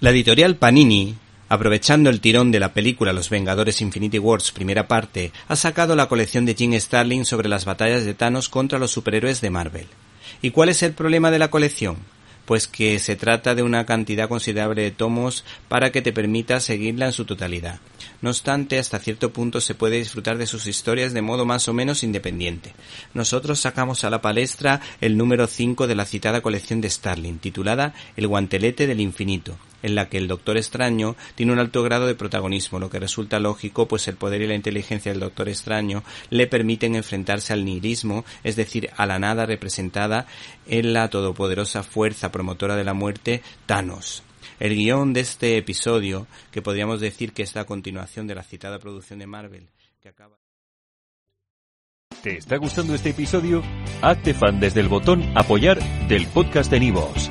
La editorial Panini, aprovechando el tirón de la película Los Vengadores Infinity Wars primera parte, ha sacado la colección de Jim Starlin sobre las batallas de Thanos contra los superhéroes de Marvel. ¿Y cuál es el problema de la colección? pues que se trata de una cantidad considerable de tomos para que te permita seguirla en su totalidad. No obstante, hasta cierto punto se puede disfrutar de sus historias de modo más o menos independiente. Nosotros sacamos a la palestra el número 5 de la citada colección de Starling, titulada El guantelete del infinito, en la que el Doctor Extraño tiene un alto grado de protagonismo, lo que resulta lógico, pues el poder y la inteligencia del Doctor Extraño le permiten enfrentarse al nihilismo, es decir, a la nada representada en la todopoderosa fuerza promotora de la muerte, Thanos. El guion de este episodio, que podríamos decir que es la continuación de la citada producción de Marvel, que acaba... ¿Te está gustando este episodio? Hazte fan desde el botón apoyar del podcast de Nivos.